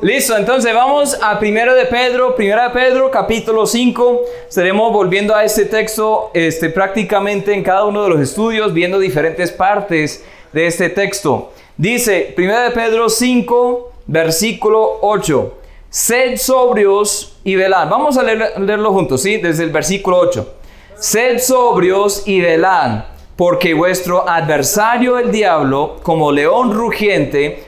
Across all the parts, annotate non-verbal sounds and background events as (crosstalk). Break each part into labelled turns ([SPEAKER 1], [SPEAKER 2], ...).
[SPEAKER 1] Listo, entonces vamos a primero de Pedro, primera de Pedro, capítulo 5. Estaremos volviendo a este texto este, prácticamente en cada uno de los estudios, viendo diferentes partes de este texto. Dice, primera de Pedro 5, versículo 8. Sed sobrios y velad. Vamos a leerlo juntos, ¿sí? Desde el versículo 8. Sed sobrios y velad porque vuestro adversario el diablo, como león rugiente,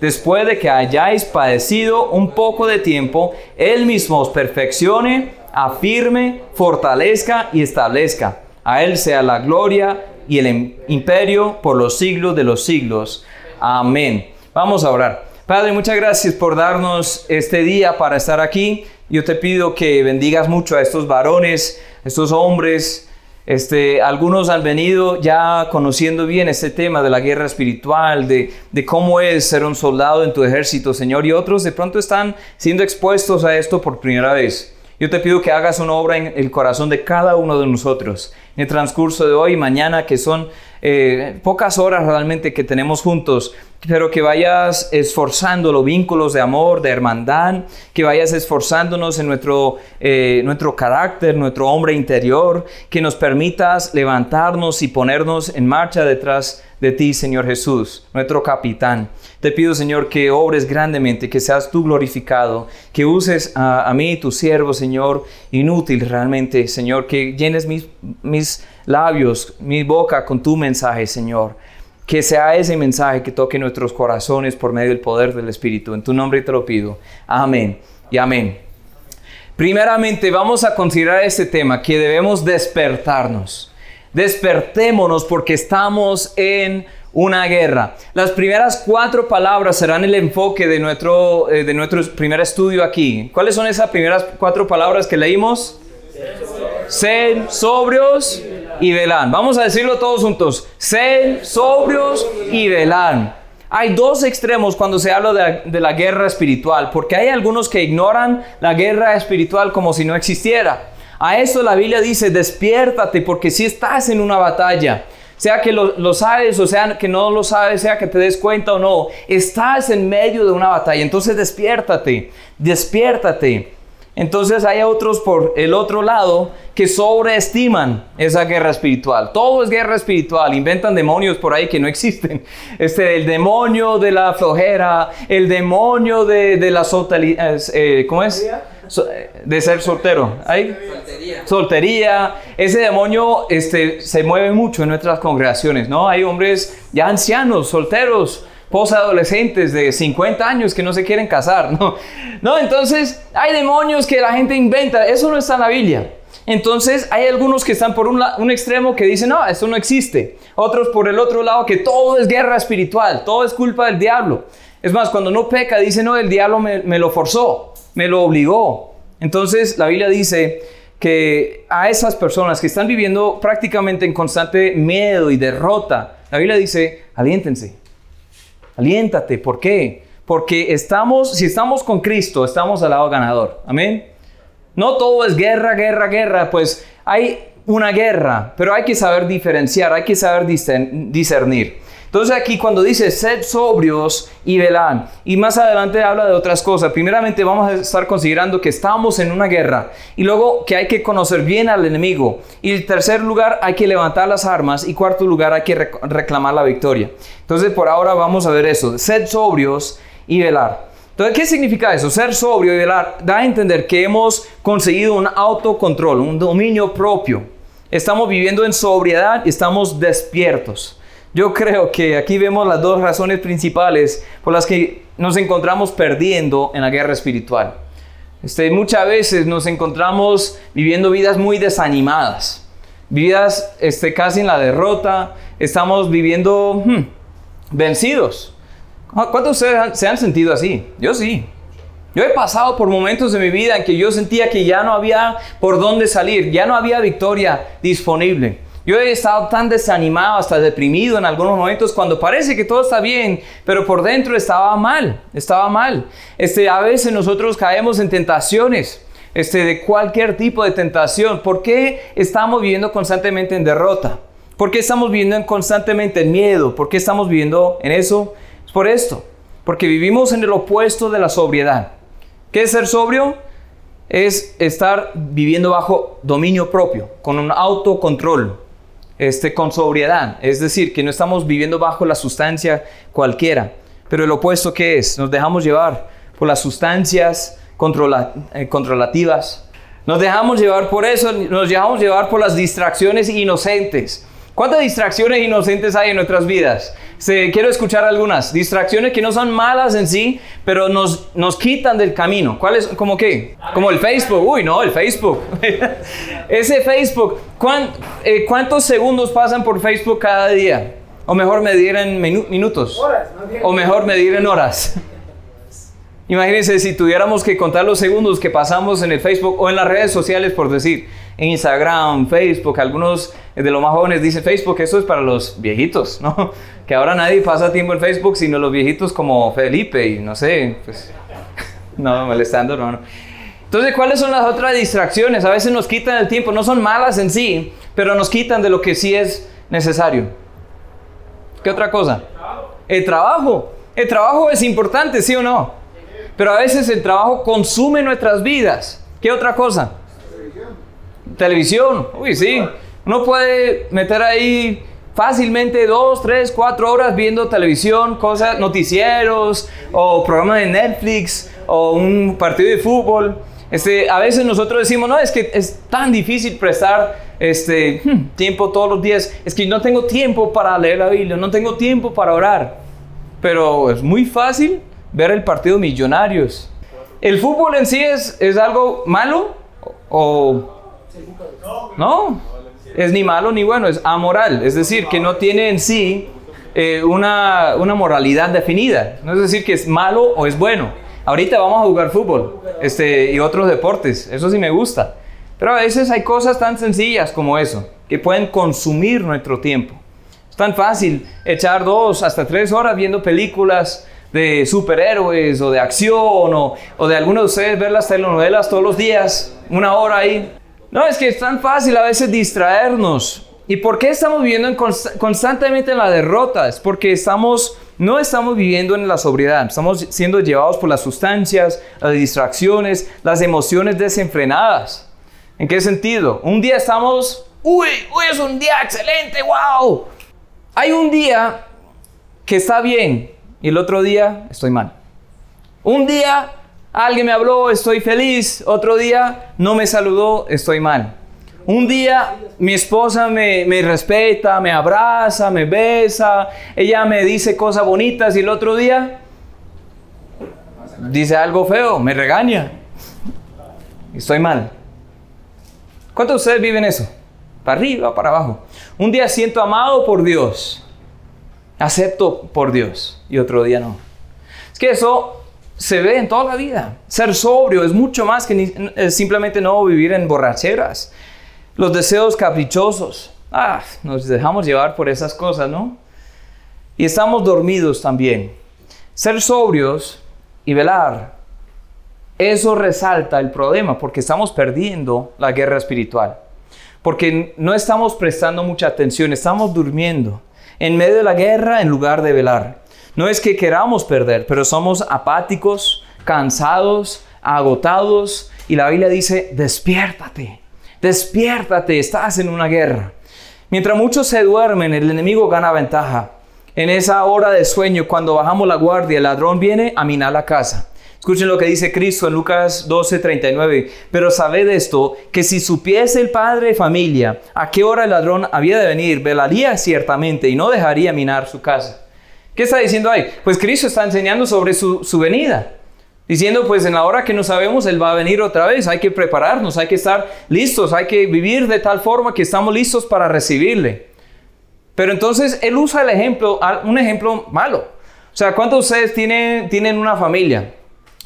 [SPEAKER 1] después de que hayáis padecido un poco de tiempo, Él mismo os perfeccione, afirme, fortalezca y establezca. A Él sea la gloria y el imperio por los siglos de los siglos. Amén. Vamos a orar. Padre, muchas gracias por darnos este día para estar aquí. Yo te pido que bendigas mucho a estos varones, estos hombres, este, algunos han venido ya conociendo bien este tema de la guerra espiritual, de, cómo es ser un soldado en tu ejército, Señor, y otros de pronto están siendo expuestos a esto por primera vez. Yo te pido que hagas una obra en el corazón de cada uno de nosotros en el transcurso de hoy y mañana, que son eh, pocas horas realmente que tenemos juntos, pero que vayas esforzando los vínculos de amor, de hermandad, que vayas esforzándonos en nuestro, eh, nuestro carácter, nuestro hombre interior, que nos permitas levantarnos y ponernos en marcha detrás de ti, Señor Jesús, nuestro capitán. Te pido, Señor, que obres grandemente, que seas tú glorificado, que uses a, mí, tu siervo, Señor, inútil realmente, Señor, que llenes mis, mis labios, mi boca con tu mensaje, Señor. Que sea ese mensaje que toque nuestros corazones por medio del poder del Espíritu. En tu nombre te lo pido. Amén y amén. Primeramente vamos a considerar este tema, que debemos despertarnos. Despertémonos porque estamos en una guerra. Las primeras cuatro palabras serán el enfoque de nuestro, eh, de nuestro primer estudio aquí. ¿Cuáles son esas primeras cuatro palabras que leímos? Sed sobrios y velan. Vamos a decirlo todos juntos. Sed sobrios y velan. Hay dos extremos cuando se habla de, de, la guerra espiritual, porque hay algunos que ignoran la guerra espiritual como si no existiera. A eso la Biblia dice, despiértate porque si estás en una batalla, sea que lo, lo, sabes o sea que no lo sabes, sea que te des cuenta o no, estás en medio de una batalla, entonces despiértate, despiértate. Entonces hay otros por el otro lado que sobreestiman esa guerra espiritual. Todo es guerra espiritual. Inventan demonios por ahí que no existen. (laughs) Este, el demonio de la flojera, el demonio de, de la soltería, eh, ¿cómo es? De ser soltero. ¿Ahí? Soltería. Soltería. Ese demonio este, se mueve mucho en nuestras congregaciones, ¿no? Hay hombres ya ancianos, solteros posadolescentes de 50 años que no se quieren casar, (laughs) ¿no? No, entonces hay demonios que la gente inventa, eso no está en la Biblia. Entonces hay algunos que están por un, extremo que dicen, no, eso no existe. Otros por el otro lado que todo es guerra espiritual, todo es culpa del diablo. Es más, cuando no peca, dice, no, el diablo me, me lo forzó, me lo obligó. Entonces la Biblia dice que a esas personas que están viviendo prácticamente en constante miedo y derrota, la Biblia dice, aliéntense, Aliéntate, ¿por qué? Porque estamos, si estamos con Cristo, estamos al lado ganador. Amén. No todo es guerra, guerra, guerra, pues hay una guerra, pero hay que saber diferenciar, hay que saber discernir. Entonces aquí cuando dice sed sobrios y velan, y más adelante habla de otras cosas. Primeramente vamos a estar considerando que estamos en una guerra y luego que hay que conocer bien al enemigo. Y en tercer lugar hay que levantar las armas y cuarto lugar hay que reclamar la victoria. Entonces por ahora vamos a ver eso, sed sobrios y velar. Entonces, ¿qué significa eso? Ser sobrio y velar da a entender que hemos conseguido un autocontrol, un dominio propio. Estamos viviendo en sobriedad y estamos despiertos. Yo creo que aquí vemos las dos razones principales por las que nos encontramos perdiendo en la guerra espiritual. Este, muchas veces nos encontramos viviendo vidas muy desanimadas, vidas este, casi en la derrota, estamos viviendo hmm, vencidos. ¿Cuántos se han sentido así? Yo sí. Yo he pasado por momentos de mi vida en que yo sentía que ya no había por dónde salir, ya no había victoria disponible. Yo he estado tan desanimado, hasta deprimido en algunos momentos cuando parece que todo está bien, pero por dentro estaba mal, estaba mal. Este, a veces nosotros caemos en tentaciones, este, de cualquier tipo de tentación. ¿Por qué estamos viviendo constantemente en derrota? ¿Por qué estamos viviendo constantemente en miedo? ¿Por qué estamos viviendo en eso? Es por esto, porque vivimos en el opuesto de la sobriedad. ¿Qué es ser sobrio? Es estar viviendo bajo dominio propio, con un autocontrol, este, con sobriedad. Es decir, que no estamos viviendo bajo la sustancia cualquiera. Pero el opuesto, ¿qué es? Nos dejamos llevar por las sustancias eh, controlativas. Nos dejamos llevar por eso, nos dejamos llevar por las distracciones inocentes. ¿Cuántas distracciones inocentes hay en nuestras vidas? Se, quiero escuchar algunas. Distracciones que no son malas en sí, pero nos, nos quitan del camino. ¿Cuáles? ¿Cómo qué? Como el Facebook. Uy, no, el Facebook. (laughs) Ese Facebook. Eh, ¿Cuántos segundos pasan por Facebook cada día? O mejor medir en minutos. O mejor medir en horas. (laughs) Imagínense si tuviéramos que contar los segundos que pasamos en el Facebook o en las redes sociales, por decir, en Instagram, Facebook, algunos de los más jóvenes dicen Facebook, eso es para los viejitos, ¿no? (laughs) Que ahora nadie pasa tiempo en Facebook, sino los viejitos como Felipe y no sé, pues, (laughs) no, molestando, no, no. Entonces, ¿cuáles son las otras distracciones? A veces nos quitan el tiempo, no son malas en sí, pero nos quitan de lo que sí es necesario. ¿Qué otra cosa? El trabajo. El trabajo es importante, ¿sí o no? Pero a veces el trabajo consume nuestras vidas. ¿Qué otra cosa? Televisión. Uy, sí. Uno puede meter ahí fácilmente dos, tres, cuatro horas viendo televisión, cosas, noticieros o programas de Netflix o un partido de fútbol. Este, a veces nosotros decimos, no, es que es tan difícil prestar este, hmm, tiempo todos los días. Es que no tengo tiempo para leer la Biblia, no tengo tiempo para orar. Pero es muy fácil ver el partido Millonarios. ¿El fútbol en sí es, es algo malo? ¿O no? Es ni malo ni bueno, es amoral. Es decir, que no tiene en sí eh, una, una, moralidad definida. No es decir que es malo o es bueno. Ahorita vamos a jugar fútbol este, y otros deportes. Eso sí me gusta. Pero a veces hay cosas tan sencillas como eso, que pueden consumir nuestro tiempo. Es tan fácil echar dos hasta tres horas viendo películas de superhéroes o de acción o, o de algunos de ustedes ver las telenovelas todos los días, una hora ahí. No, es que es tan fácil a veces distraernos. ¿Y por qué estamos viviendo constantemente en la derrota? Es porque estamos, no estamos viviendo en la sobriedad, estamos siendo llevados por las sustancias, las distracciones, las emociones desenfrenadas. ¿En qué sentido? Un día estamos, uy, uy, es un día excelente, wow. Hay un día que está bien, y el otro día estoy mal. Un día alguien me habló, estoy feliz, otro día no me saludó, estoy mal. Un día mi esposa me, respeta, me abraza, me besa, ella me dice cosas bonitas y el otro día dice algo feo, me regaña. Estoy mal. ¿Cuántos de ustedes viven eso? Para arriba, para abajo. Un día siento amado por Dios acepto por Dios y otro día no. Es que eso se ve en toda la vida. Ser sobrio es mucho más que simplemente no vivir en borracheras. Los deseos caprichosos. Ah, nos dejamos llevar por esas cosas, ¿no? Y estamos dormidos también. Ser sobrios y velar. Eso resalta el problema porque estamos perdiendo la guerra espiritual. Porque no estamos prestando mucha atención, estamos durmiendo en medio de la guerra en lugar de velar. No es que queramos perder, pero somos apáticos, cansados, agotados y la Biblia dice, despiértate, despiértate, estás en una guerra. Mientras muchos se duermen, el enemigo gana ventaja. En esa hora de sueño, cuando bajamos la guardia, el ladrón viene a minar la casa. Escuchen lo que dice Cristo en Lucas 12:39. Pero sabed esto, que si supiese el padre de familia a qué hora el ladrón había de venir, velaría ciertamente y no dejaría minar su casa. ¿Qué está diciendo ahí? Pues Cristo está enseñando sobre su, su venida. Diciendo, pues en la hora que no sabemos, Él va a venir otra vez. Hay que prepararnos, hay que estar listos, hay que vivir de tal forma que estamos listos para recibirle. Pero entonces Él usa el ejemplo, un ejemplo malo. O sea, ¿cuántos de ustedes tienen, tienen una familia?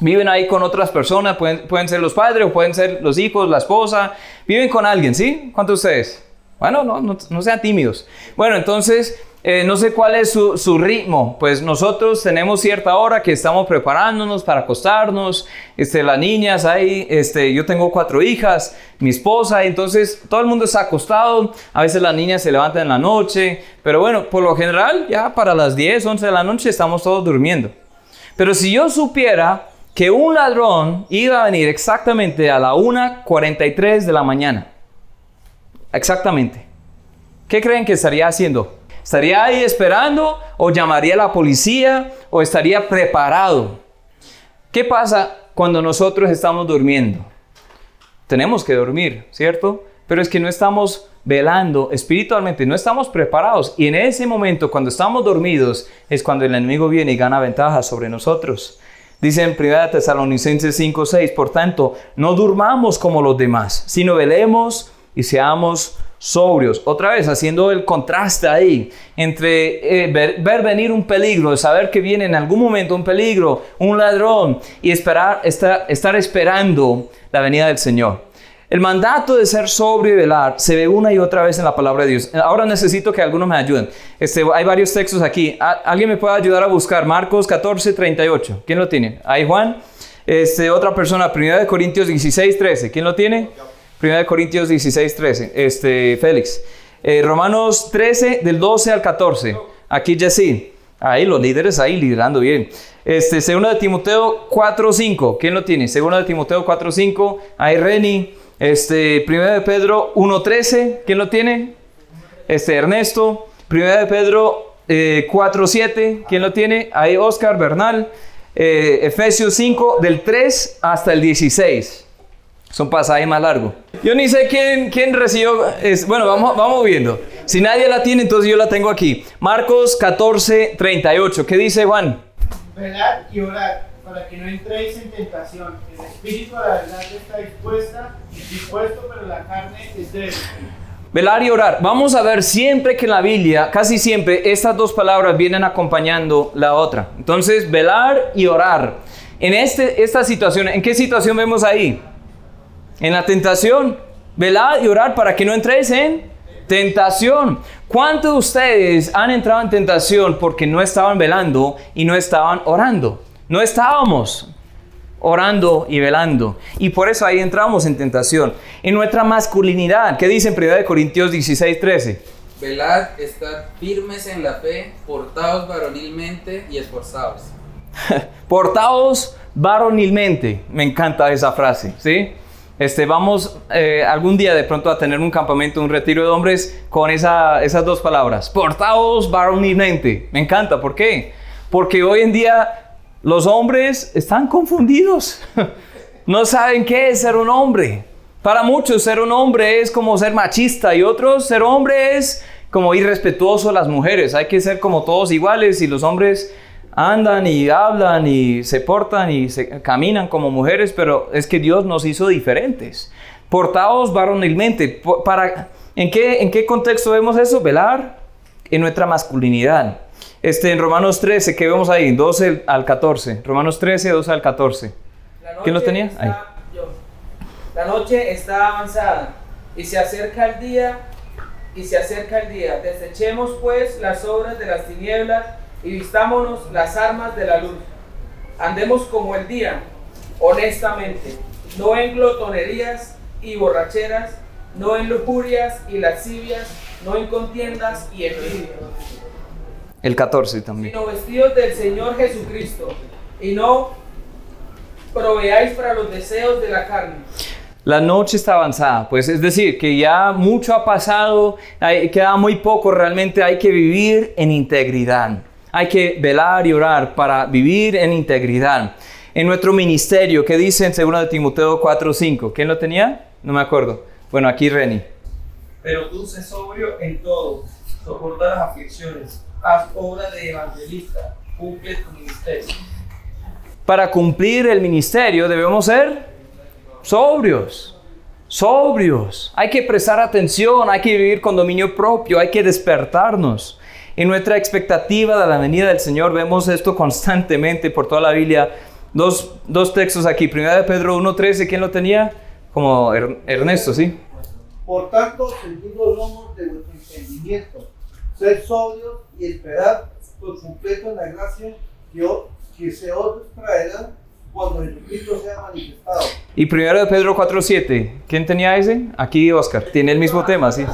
[SPEAKER 1] Viven ahí con otras personas, pueden, pueden ser los padres o pueden ser los hijos, la esposa. Viven con alguien, ¿sí? ¿Cuántos de ustedes? Bueno, no, no, no sean tímidos. Bueno, entonces eh, no sé cuál es su, ritmo, pues nosotros tenemos cierta hora que estamos preparándonos para acostarnos, este, las niñas ahí, este, yo tengo cuatro hijas, mi esposa, entonces todo el mundo está acostado, a veces las niñas se levantan en la noche, pero bueno, por lo general ya para las 10, 11 de la noche estamos todos durmiendo. Pero si yo supiera que un ladrón iba a venir exactamente a la 1.43 de la mañana, exactamente, ¿qué creen que estaría haciendo? ¿Estaría ahí esperando o llamaría la policía o estaría preparado? ¿Qué pasa cuando nosotros estamos durmiendo? Tenemos que dormir, ¿cierto? Pero es que no estamos velando espiritualmente, no estamos preparados. Y en ese momento, cuando estamos dormidos, es cuando el enemigo viene y gana ventaja sobre nosotros. Dice en 1 Tesalonicenses 5, 6, por tanto, no durmamos como los demás, sino velemos y seamos sobrios. Otra vez haciendo el contraste ahí entre eh, ver, venir un peligro, saber que viene en algún momento un peligro, un ladrón y esperar, estar, estar esperando la venida del Señor. El mandato de ser sobrio y velar se ve una y otra vez en la palabra de Dios. Ahora necesito que algunos me ayuden. Este, hay varios textos aquí. ¿Alguien me puede ayudar a buscar? Marcos 14, 38. ¿Quién lo tiene? Ahí Juan. Este, otra persona, 1 Corintios 16, 13. ¿Quién lo tiene? 1 Corintios 16, 13. Este, Félix. Eh, Romanos 13, del 12 al 14. Aquí sí. Ahí los líderes ahí liderando bien. Este, segundo de Timoteo 4, 5. ¿Quién lo tiene? Segundo de Timoteo 4, 5. Ahí Reni. Este, primero de Pedro 1, 13. ¿Quién lo tiene? Este, Ernesto. Primero de Pedro eh, 4, 7. ¿Quién lo tiene? Ahí Oscar Bernal. Eh, Efesios 5, del 3 hasta el 16. Son pasajes más largos. Yo ni sé quién, quién recibió. Es, bueno, vamos, vamos viendo. Si nadie la tiene, entonces yo la tengo aquí. Marcos 14, 38. ¿Qué dice Juan?
[SPEAKER 2] Velad y orad para que no entréis en tentación. El espíritu a la verdad está dispuesta, dispuesto, pero la carne es débil.
[SPEAKER 1] Velar y orar. Vamos a ver siempre que en la Biblia, casi siempre, estas dos palabras vienen acompañando la otra. Entonces, velar y orar. En este, esta situación, ¿en qué situación vemos ahí? En la tentación. Velad y orar para que no entréis en tentación. ¿Cuántos de ustedes han entrado en tentación porque no estaban velando y no estaban orando? No estábamos orando y velando. Y por eso ahí entramos en tentación. En nuestra masculinidad, ¿qué dice en 1 Corintios 16, 13?
[SPEAKER 3] Velad, estad firmes en la fe, portaos varonilmente y esforzados. (laughs)
[SPEAKER 1] portaos varonilmente. Me encanta esa frase, ¿sí? Este, vamos eh, algún día de pronto a tener un campamento, un retiro de hombres con esas dos palabras. Portaos varonilmente. Me encanta. ¿Por qué? Porque hoy en día los hombres están confundidos. (laughs) no saben qué es ser un hombre. Para muchos ser un hombre es como ser machista y otros ser hombre es como irrespetuoso a las mujeres. Hay que ser como todos iguales y los hombres andan y hablan y se portan y se caminan como mujeres, pero es que Dios nos hizo diferentes. Portados varonilmente. Para, ¿en, qué, ¿En qué contexto vemos eso? Velar en nuestra masculinidad. Este, en Romanos 13, que vemos ahí, 12 al 14. Romanos 13, 12 al 14. ¿Quién lo tenía?
[SPEAKER 4] ahí. La noche está avanzada y se acerca el día y se acerca el día. Desechemos pues las obras de las tinieblas y vistámonos las armas de la luz. Andemos como el día, honestamente, no en glotonerías y borracheras, no en lujurias y lascivias, no en contiendas y envidias.
[SPEAKER 1] El 14 también.
[SPEAKER 4] Sino vestidos del Señor Jesucristo y no proveáis para los deseos de la carne.
[SPEAKER 1] La noche está avanzada, pues es decir, que ya mucho ha pasado, queda muy poco, realmente hay que vivir en integridad. Hay que velar y orar para vivir en integridad. En nuestro ministerio, ¿qué dice en 2 de Timoteo 4:5? ¿Quién lo tenía? No me acuerdo. Bueno, aquí Reni.
[SPEAKER 2] Pero tú sé sobrio en todo, soporta las aflicciones, haz obra de evangelista, cumple tu ministerio.
[SPEAKER 1] Para cumplir el ministerio debemos ser sobrios, sobrios. Hay que prestar atención, hay que vivir con dominio propio, hay que despertarnos. En nuestra expectativa de la venida del Señor vemos esto constantemente por toda la Biblia. Dos, dos textos aquí. Primera de Pedro 1.13, ¿quién lo tenía? Como Er- Ernesto, ¿sí?
[SPEAKER 5] Por tanto, ceñid los lomos de vuestro entendimiento, sed sobrios y esperad por completo en la gracia que, que se os traerá cuando Jesucristo sea manifestado.
[SPEAKER 1] Y primero de Pedro 4.7, ¿quién tenía ese? Aquí Oscar. Tiene el mismo tema, ¿sí?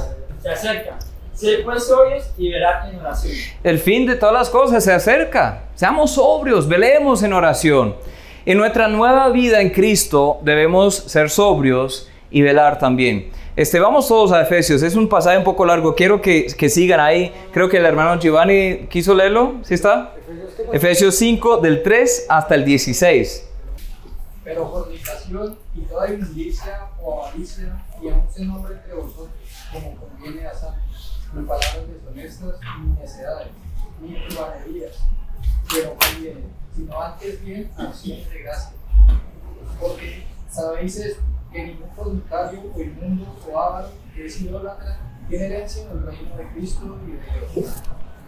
[SPEAKER 6] Se acerca. Sed pues sobrios y verán en oración.
[SPEAKER 1] El fin de todas las cosas se acerca. Seamos sobrios, velemos en oración. En nuestra nueva vida en Cristo debemos ser sobrios y velar también. Este, vamos todos a Efesios. Es un pasaje un poco largo. Quiero que, que sigan ahí. Creo que el hermano Giovanni quiso leerlo. ¿Sí está? Efesios 5 del 3 hasta el 16.
[SPEAKER 7] Pero fornicación y toda inmundicia o avaricia, y aun se nombre entre vosotros, como conviene a santos, ni palabras deshonestas, ni necedades, ni truhanerías, pero conviene, sino antes bien acción de gracia. Porque sabéis esto, que ningún fornicario o inmundo o avaro que es idólatra tiene herencia en el reino de Cristo y de Dios.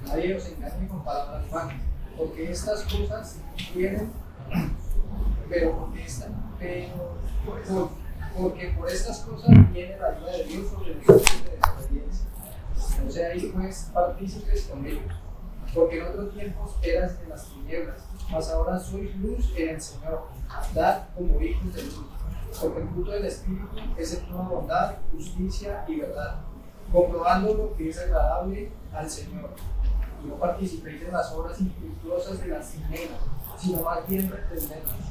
[SPEAKER 7] Nadie os engañe con palabras vanas, porque estas cosas tienen pero porque, esta, pero, por- porque por estas cosas viene la ayuda de Dios sobre nosotros de desobediencia. Seáis pues partícipes con ellos, porque en otros tiempos eras de las tinieblas, mas ahora sois luz en el Señor. Andad como hijos de luz, porque el fruto del Espíritu es en toda bondad, justicia y verdad, comprobando lo que es agradable al Señor. Y no participéis en las obras infructuosas de las tinieblas, sino más bien reprendedlas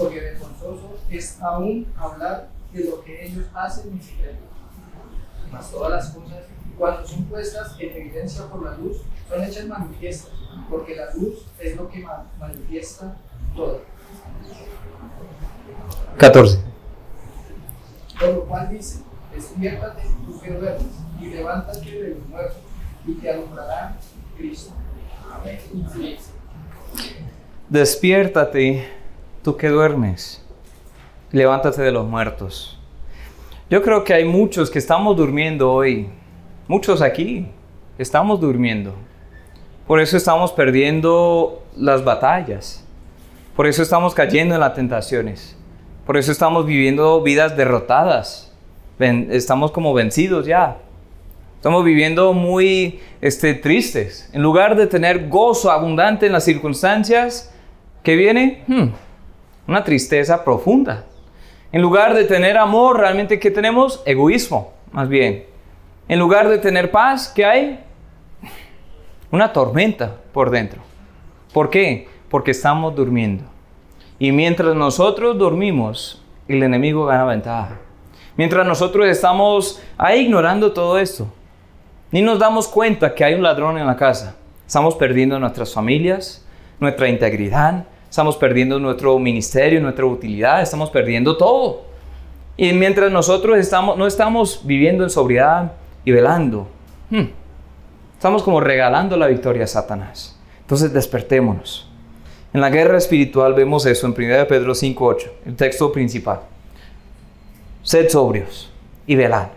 [SPEAKER 7] porque vergonzoso es aún hablar de lo que ellos hacen en secreto. Mas todas las cosas, cuando son puestas en evidencia por la luz, son hechas manifiestas, porque la luz es lo que ma- manifiesta todo.
[SPEAKER 1] 14.
[SPEAKER 7] Por lo cual dice, despiértate tú que duermes, y levántate de los muertos, y te alumbrará Cristo. Amén. Amén.
[SPEAKER 1] Despiértate, tú que duermes. Levántate de los muertos. Yo creo que hay muchos que estamos durmiendo hoy. Muchos aquí estamos durmiendo. Por eso estamos perdiendo las batallas. Por eso estamos cayendo en las tentaciones. Por eso estamos viviendo vidas derrotadas. Estamos como vencidos ya. Estamos viviendo muy este, tristes. En lugar de tener gozo abundante en las circunstancias, ¿qué viene? Hmm, una tristeza profunda. En lugar de tener amor, realmente ¿qué tenemos? Egoísmo, más bien. En lugar de tener paz, ¿qué hay? Una tormenta por dentro. ¿Por qué? Porque estamos durmiendo. Y mientras nosotros dormimos, el enemigo gana ventaja. Mientras nosotros estamos ahí ignorando todo esto, ni nos damos cuenta que hay un ladrón en la casa. Estamos perdiendo nuestras familias, nuestra integridad, estamos perdiendo nuestro ministerio, nuestra utilidad, estamos perdiendo todo. Y mientras nosotros estamos, no estamos viviendo en sobriedad y velando, hmm, estamos como regalando la victoria a Satanás. Entonces despertémonos. En la guerra espiritual vemos eso en 1 Pedro 5.8, el texto principal. Sed sobrios y velad.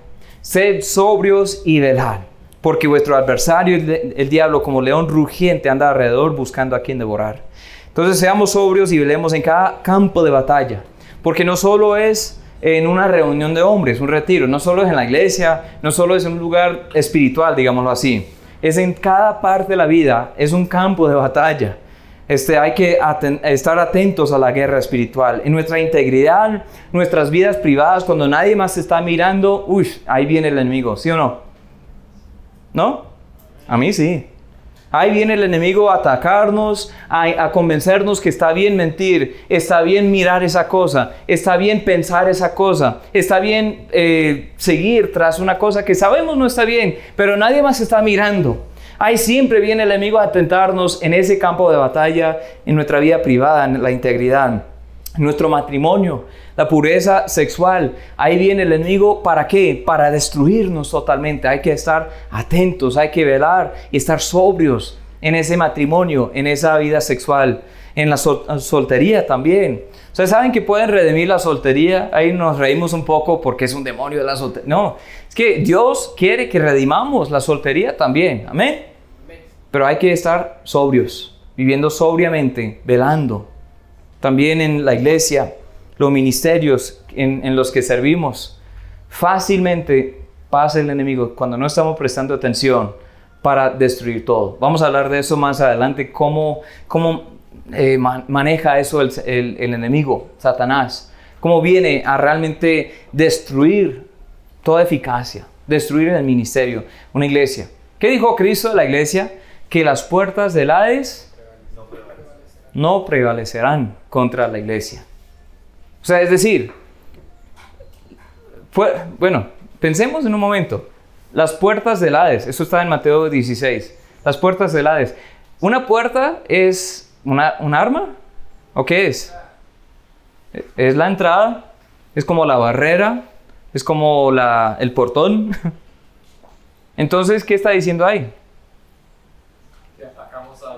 [SPEAKER 1] Sed sobrios y velad. Porque vuestro adversario, el, el diablo, como león rugiente, anda alrededor buscando a quien devorar. Entonces seamos sobrios y velemos en cada campo de batalla. Porque no solo es en una reunión de hombres, un retiro, no solo es en la iglesia, no solo es un lugar espiritual, digámoslo así. Es en cada parte de la vida, es un campo de batalla. Este, hay que estar atentos a la guerra espiritual. En nuestra integridad, nuestras vidas privadas, cuando nadie más está mirando, uy, ahí viene el enemigo, ¿sí o no? ¿No? A mí sí. Ahí viene el enemigo a atacarnos, a, convencernos que está bien mentir, está bien mirar esa cosa, está bien pensar esa cosa, está bien eh, seguir tras una cosa que sabemos no está bien, pero nadie más está mirando. Ahí siempre viene el enemigo a tentarnos en ese campo de batalla, en nuestra vida privada, en la integridad, nuestro matrimonio, la pureza sexual. Ahí viene el enemigo, ¿para qué? Para destruirnos totalmente. Hay que estar atentos, hay que velar y estar sobrios en ese matrimonio, en esa vida sexual, en la sol- soltería también. Ustedes saben que pueden redimir la soltería. Ahí nos reímos un poco porque es un demonio de la soltería. No, es que Dios quiere que redimamos la soltería también. Amén. Pero hay que estar sobrios, viviendo sobriamente, velando también en la iglesia, los ministerios en, los que servimos. Fácilmente pasa el enemigo cuando no estamos prestando atención para destruir todo. Vamos a hablar de eso más adelante, cómo, cómo eh, man- maneja eso el, el- el enemigo, Satanás, cómo viene a realmente destruir toda eficacia, destruir el ministerio, una iglesia. ¿Qué dijo Cristo de la iglesia? Que las puertas del Hades no prevalecerán contra la iglesia. O sea, es decir, bueno, pensemos en un momento. Las puertas del Hades, eso está en Mateo 16. Las puertas del Hades. ¿Una puerta es una, un arma? ¿O qué es? ¿Es la entrada? ¿Es como la barrera? ¿Es como la, el portón? (laughs) Entonces, ¿qué está diciendo ahí?
[SPEAKER 6] Que atacamos a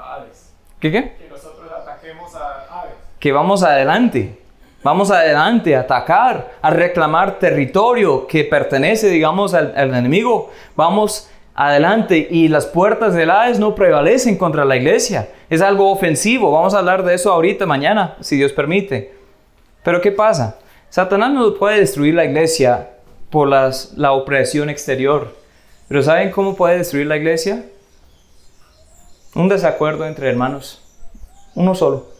[SPEAKER 6] a Hades.
[SPEAKER 1] ¿Qué qué?
[SPEAKER 6] Que nosotros ataquemos a Hades.
[SPEAKER 1] que vamos adelante. Vamos adelante a atacar, a reclamar territorio que pertenece, digamos, al, al enemigo. Vamos adelante y las puertas del Hades no prevalecen contra la iglesia. Es algo ofensivo. Vamos a hablar de eso ahorita, mañana, si Dios permite. Pero ¿qué pasa? Satanás no puede destruir la iglesia por las- la opresión exterior. Pero ¿saben cómo puede destruir la iglesia? Un desacuerdo entre hermanos. Uno solo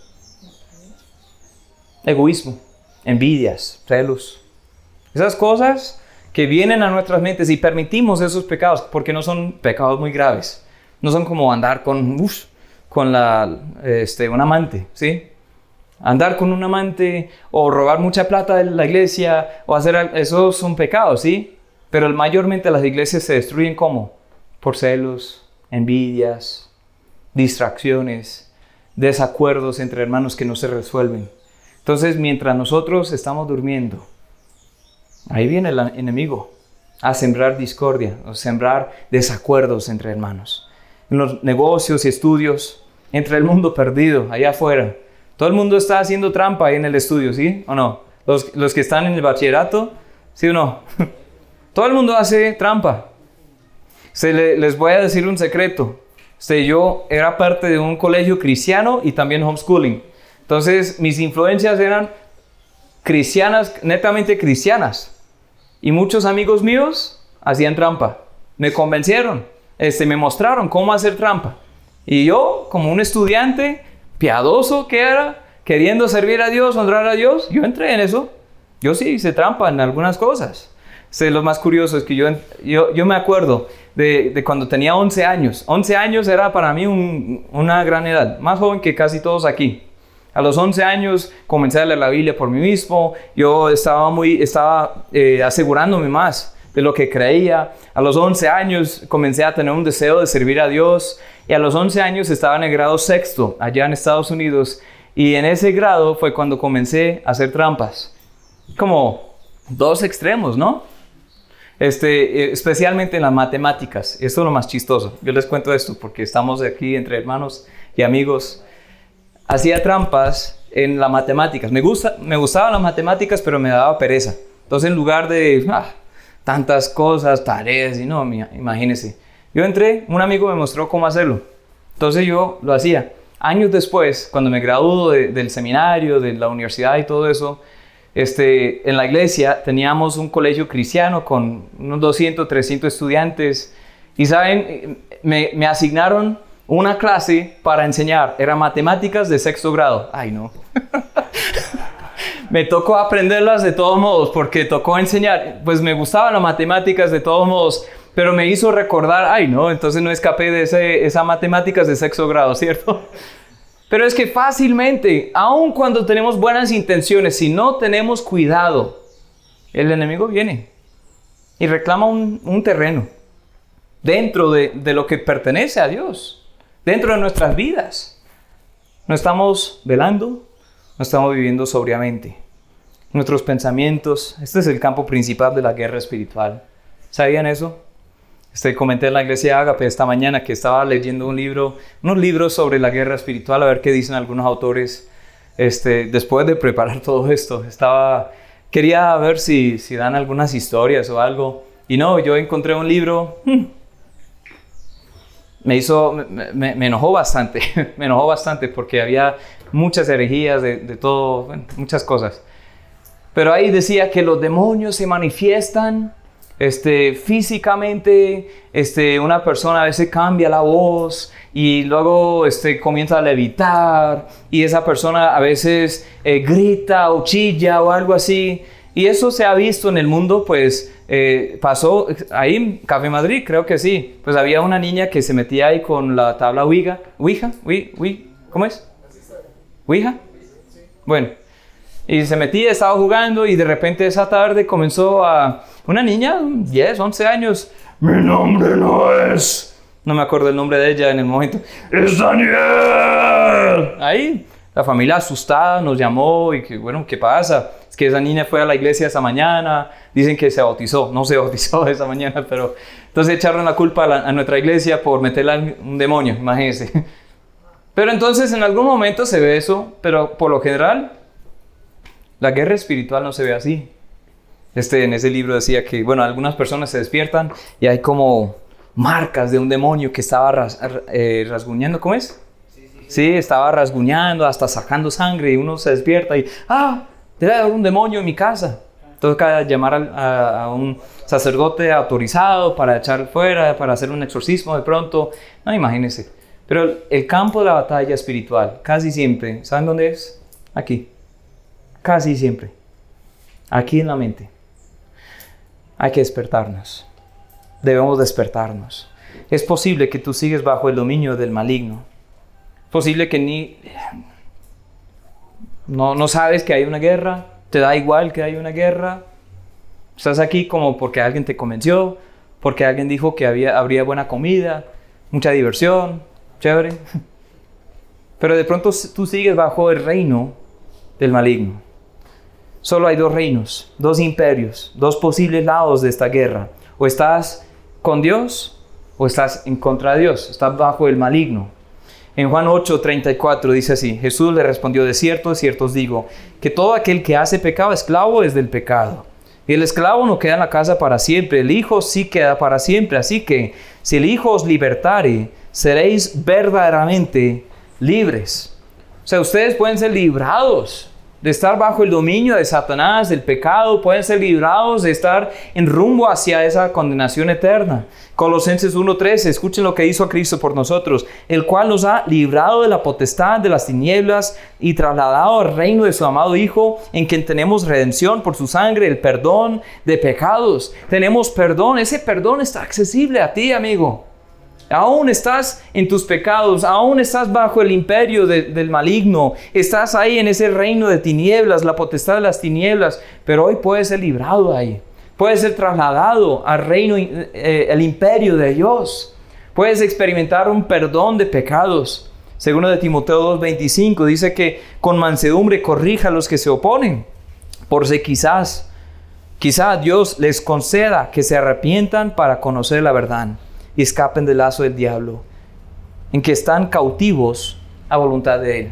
[SPEAKER 1] egoísmo, envidias, celos. Esas cosas que vienen a nuestras mentes y permitimos esos pecados porque no son pecados muy graves. No son como andar con, uf, con la, este, un amante, ¿sí? Andar con un amante o robar mucha plata de la iglesia o hacer esos son pecados, ¿sí? Pero mayormente las iglesias se destruyen como por celos, envidias, distracciones, desacuerdos entre hermanos que no se resuelven. Entonces, mientras nosotros estamos durmiendo, ahí viene el enemigo a sembrar discordia, a sembrar desacuerdos entre hermanos. En los negocios y estudios, entre el mundo perdido, allá afuera. Todo el mundo está haciendo trampa ahí en el estudio, ¿sí o no? Los, los que están en el bachillerato, ¿sí o no? (laughs) Todo el mundo hace trampa. Se le- les voy a decir un secreto. Este, yo era parte de un colegio cristiano y también homeschooling. Entonces, mis influencias eran cristianas, netamente cristianas. Y muchos amigos míos hacían trampa. Me convencieron, este, me mostraron cómo hacer trampa. Y yo, como un estudiante piadoso que era, queriendo servir a Dios, honrar a Dios, yo entré en eso. Yo sí hice trampa en algunas cosas. Sé, lo más curioso es que yo, yo, yo me acuerdo de, de cuando tenía 11 años. 11 años era para mí un- una gran edad, más joven que casi todos aquí. A los 11 años comencé a leer la Biblia por mí mismo. Yo estaba muy, estaba eh, asegurándome más de lo que creía. A los 11 años comencé a tener un deseo de servir a Dios. Y a los 11 años estaba en el grado sexto, allá en Estados Unidos. Y en ese grado fue cuando comencé a hacer trampas. Como dos extremos, ¿no? Este, eh, especialmente en las matemáticas. Esto es lo más chistoso. Yo les cuento esto porque estamos aquí entre hermanos y amigos hacía trampas en las matemáticas. Me, gusta, me gustaban las matemáticas, pero me daba pereza. Entonces, en lugar de ah, tantas cosas, tareas, y no, imagínense. Yo entré, un amigo me mostró cómo hacerlo. Entonces yo lo hacía. Años después, cuando me graduó de- del seminario, de la universidad y todo eso, este, en la iglesia teníamos un colegio cristiano con unos 200, 300 estudiantes. Y saben, me, me asignaron una clase para enseñar. Era matemáticas de sexto grado. Ay, no. (laughs) me tocó aprenderlas de todos modos porque tocó enseñar. Pues me gustaban las matemáticas de todos modos, pero me hizo recordar, ay, no, entonces no escapé de ese, esa matemáticas de sexto grado, ¿cierto? Pero es que fácilmente, aun cuando tenemos buenas intenciones, si no tenemos cuidado, el enemigo viene y reclama un, un terreno dentro de, de lo que pertenece a Dios, dentro de nuestras vidas. No estamos velando, no estamos viviendo sobriamente. Nuestros pensamientos, este es el campo principal de la guerra espiritual. ¿Sabían eso? Este, comenté en la iglesia Ágape esta mañana que estaba leyendo un libro, unos libros sobre la guerra espiritual, a ver qué dicen algunos autores. Este, después de preparar (laughs) todo esto, estaba, quería ver si, si dan algunas historias o algo. Y no, yo encontré un libro, hmm, me hizo, me, enojó bastante, (laughs) me enojó bastante porque había muchas herejías de, de todo, muchas cosas. Pero ahí decía que los demonios se manifiestan este, físicamente, este, una persona a veces cambia la voz y luego este, comienza a levitar y esa persona a veces eh, grita o chilla o algo así. Y eso se ha visto en el mundo, pues eh, pasó ahí en Café Madrid, creo que sí. Pues había una niña que se metía ahí con la tabla Ouija. ¿Ouija? Ouija? ¿Cómo es? ¿Ouija? Bueno, y se metía, estaba jugando y de repente esa tarde comenzó a... Una niña, 10, 11 años. Mi nombre no es... No me acuerdo el nombre de ella en el momento. Es Daniel. Ahí, la familia asustada nos llamó y que, bueno, ¿qué pasa? Es que esa niña fue a la iglesia esa mañana. Dicen que se bautizó. No se (laughs) bautizó esa mañana, pero... Entonces echaron la culpa a, la- a nuestra iglesia por meterla en un demonio, imagínense. (laughs) Pero entonces en algún momento se ve eso, pero por lo general la guerra espiritual no se ve así. Este, en ese libro decía que, bueno, algunas personas se despiertan y hay como marcas de un demonio que estaba ras- eh, rasguñando, ¿cómo es? Sí, estaba rasguñando, hasta sacando sangre y uno se despierta y, ah, debe haber un demonio en mi casa. Toca llamar al- a, a un sacerdote autorizado para echar fuera, para hacer un exorcismo de pronto. No, imagínense. Pero el campo de la batalla espiritual, casi siempre, ¿saben dónde es? Aquí. Casi siempre. Aquí en la mente. Hay que despertarnos. Debemos despertarnos. Es posible que tú sigues bajo el dominio del maligno. Es posible que ni... No, no sabes que hay una guerra. Te da igual que hay una guerra. Estás aquí como porque alguien te convenció. Porque alguien dijo que había, habría buena comida. Mucha diversión. Chévere. (laughs) Pero de pronto tú sigues bajo el reino del maligno. Solo hay dos reinos, dos imperios, dos posibles lados de esta guerra. O estás con Dios o estás en contra de Dios, estás bajo el maligno. En Juan 8:34 dice así, Jesús le respondió, de cierto, de cierto os digo, que todo aquel que hace pecado, esclavo es del pecado. Y el esclavo no queda en la casa para siempre, el Hijo sí queda para siempre. Así que si el Hijo os libertare, seréis verdaderamente libres. O sea, ustedes pueden ser librados de estar bajo el dominio de Satanás, del pecado, pueden ser librados de estar en rumbo hacia esa condenación eterna. Colosenses 1:13, escuchen lo que hizo Cristo por nosotros, el cual nos ha librado de la potestad de las tinieblas y trasladado al reino de su amado Hijo, en quien tenemos redención por su sangre, el perdón de pecados. Tenemos perdón, ese perdón está accesible a ti, amigo. Aún estás en tus pecados, aún estás bajo el imperio de- del maligno, estás ahí en ese reino de tinieblas, la potestad de las tinieblas, pero hoy puedes ser librado ahí, puedes ser trasladado al reino, eh, el imperio de Dios, puedes experimentar un perdón de pecados. Segundo de Timoteo 2:25 dice que con mansedumbre corrija a los que se oponen, por si quizás, quizás Dios les conceda que se arrepientan para conocer la verdad y escapen del lazo del diablo, en que están cautivos a voluntad de Él.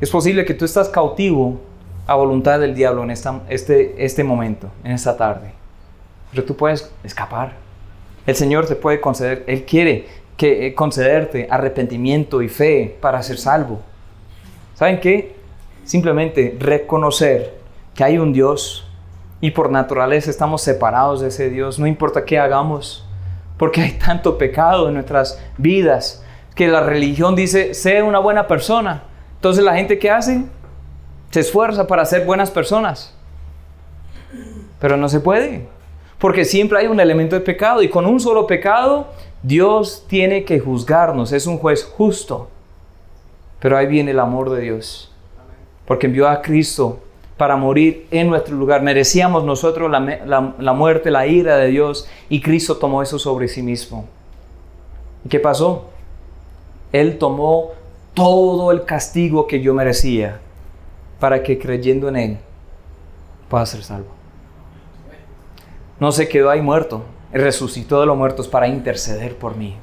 [SPEAKER 1] Es posible que tú estás cautivo a voluntad del diablo en esta- este, este momento, en esta tarde, pero tú puedes escapar. El Señor te puede conceder, Él quiere que, eh, concederte arrepentimiento y fe para ser salvo. ¿Saben qué? Simplemente reconocer que hay un Dios y por naturaleza estamos separados de ese Dios, no importa qué hagamos, porque hay tanto pecado en nuestras vidas que la religión dice, sé una buena persona. Entonces la gente que hace se esfuerza para ser buenas personas, pero no se puede, porque siempre hay un elemento de pecado y con un solo pecado Dios tiene que juzgarnos, es un juez justo. Pero ahí viene el amor de Dios, porque envió a Cristo para morir en nuestro lugar. Merecíamos nosotros la, muerte, la ira de Dios, y Cristo tomó eso sobre sí mismo. ¿Y qué pasó? Él tomó todo el castigo que yo merecía para que creyendo en Él pueda ser salvo. No se quedó ahí muerto, resucitó de los muertos para interceder por mí.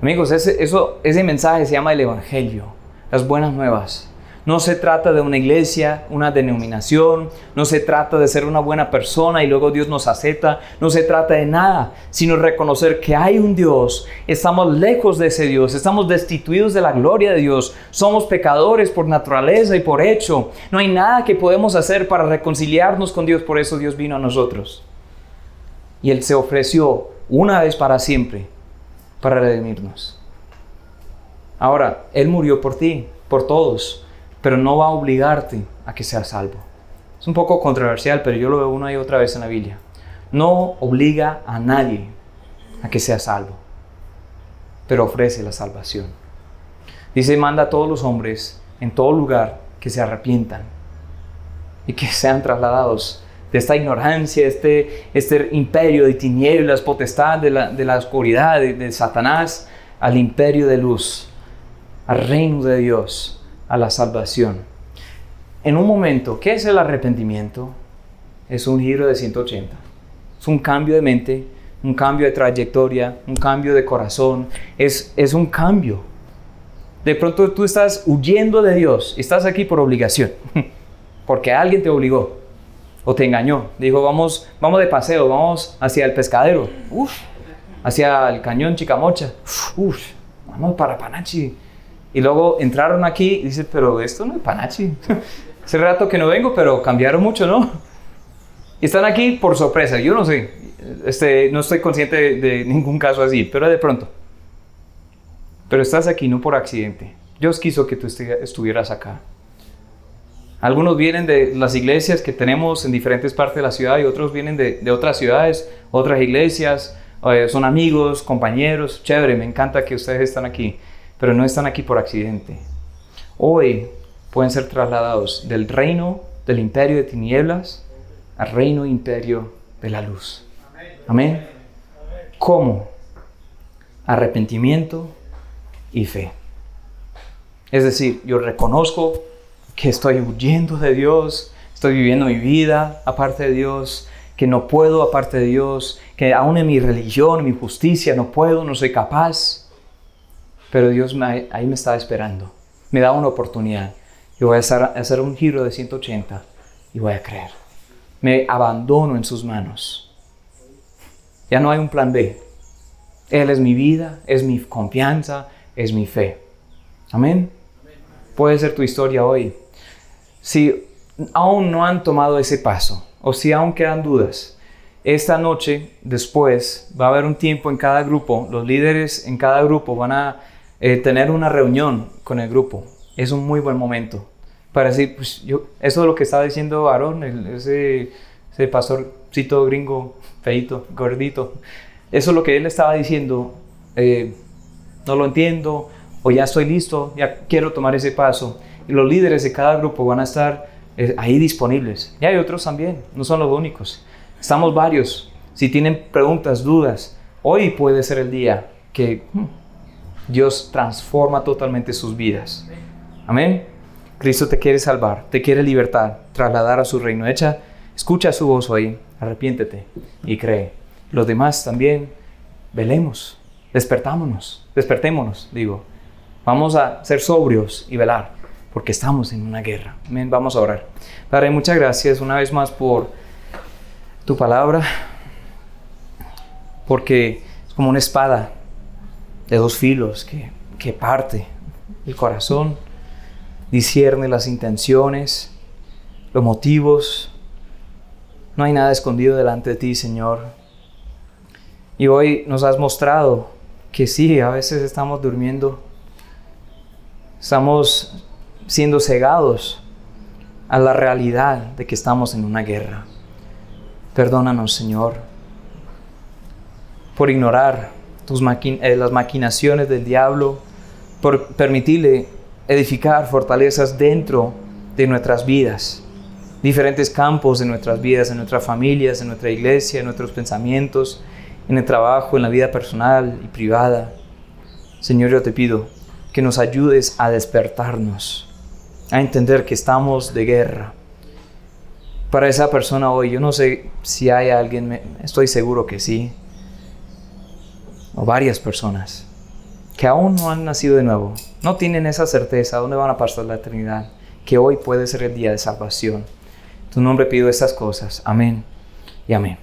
[SPEAKER 1] Amigos, ese mensaje se llama el Evangelio, las buenas nuevas. No se trata de una iglesia, una denominación, no se trata de ser una buena persona y luego Dios nos acepta, no se trata de nada, sino reconocer que hay un Dios, estamos lejos de ese Dios, estamos destituidos de la gloria de Dios, somos pecadores por naturaleza y por hecho, no hay nada que podemos hacer para reconciliarnos con Dios, por eso Dios vino a nosotros. Y Él se ofreció una vez para siempre para redimirnos. Ahora, Él murió por ti, por todos pero no va a obligarte a que seas salvo. Es un poco controversial, pero yo lo veo una y otra vez en la Biblia. No obliga a nadie a que sea salvo, pero ofrece la salvación. Dice, manda a todos los hombres en todo lugar que se arrepientan y que sean trasladados de esta ignorancia, este, este imperio de tinieblas, potestad de la, de la oscuridad, de, de Satanás, al imperio de luz, al reino de Dios a la salvación. En un momento, ¿qué es el arrepentimiento? Es un giro de 180. Es un cambio de mente, un cambio de trayectoria, un cambio de corazón. Es, es un cambio. De pronto tú estás huyendo de Dios, estás aquí por obligación, (laughs) porque alguien te obligó o te engañó. Dijo, vamos, vamos de paseo, vamos hacia el pescadero, uf, hacia el cañón Chicamocha, uf, vamos para Panachi. Y luego entraron aquí y dicen, pero esto no es Panachi. (laughs) Hace rato que no vengo, pero cambiaron mucho, ¿no? Y están aquí por sorpresa, yo no sé. Este, no estoy consciente de, ningún caso así, pero de pronto. Pero estás aquí no por accidente. Dios quiso que tú estuvieras acá. Algunos vienen de las iglesias que tenemos en diferentes partes de la ciudad y otros vienen de, de otras ciudades, otras iglesias, eh, son amigos, compañeros. Chévere, me encanta que ustedes están aquí pero no están aquí por accidente. Hoy pueden ser trasladados del reino del imperio de tinieblas al reino imperio de la luz. Amén. ¿Cómo? Arrepentimiento y fe. Es decir, yo reconozco que estoy huyendo de Dios, estoy viviendo mi vida aparte de Dios, que no puedo aparte de Dios, que aún en mi religión, en mi justicia, no puedo, no soy capaz. Pero Dios me, ahí me estaba esperando. Me da una oportunidad. Yo voy a hacer, hacer un giro de 180 y voy a creer. Me abandono en sus manos. Ya no hay un plan B. Él es mi vida, es mi confianza, es mi fe. Amén. Puede ser tu historia hoy. Si aún no han tomado ese paso o si aún quedan dudas, esta noche, después, va a haber un tiempo en cada grupo. Los líderes en cada grupo van a eh, tener una reunión con el grupo es un muy buen momento para decir, pues yo, eso es lo que estaba diciendo Aarón, ese, ese pastorcito gringo, feito, gordito, eso es lo que él estaba diciendo, eh, no lo entiendo, o ya estoy listo, ya quiero tomar ese paso. Y los líderes de cada grupo van a estar eh, ahí disponibles. Y hay otros también, no son los únicos. Estamos varios. Si tienen preguntas, dudas, hoy puede ser el día que hmm, Dios transforma totalmente sus vidas. Amén. Cristo te quiere salvar, te quiere libertar, trasladar a su reino. Echa, escucha su voz hoy, arrepiéntete y cree. Los demás también, velemos, despertámonos, despertémonos, digo. Vamos a ser sobrios y velar, porque estamos en una guerra. Amén. Vamos a orar. Padre, muchas gracias una vez más por tu palabra, porque es como una espada de dos filos que, que parte el corazón, discierne las intenciones, los motivos. No hay nada escondido delante de ti, Señor. Y hoy nos has mostrado que sí, a veces estamos durmiendo, estamos siendo cegados a la realidad de que estamos en una guerra. Perdónanos, Señor, por ignorar eh, las maquinaciones del diablo, por permitirle edificar fortalezas dentro de nuestras vidas, diferentes campos de nuestras vidas, en nuestras familias, en nuestra iglesia, en nuestros pensamientos, en el trabajo, en la vida personal y privada. Señor, yo te pido que nos ayudes a despertarnos, a entender que estamos de guerra. Para esa persona hoy, yo no sé si hay alguien, estoy seguro que sí, o varias personas que aún no han nacido de nuevo, no tienen esa certeza dónde van a pasar la eternidad que hoy puede ser el día de salvación. Tu nombre pido estas cosas. Amén y amén.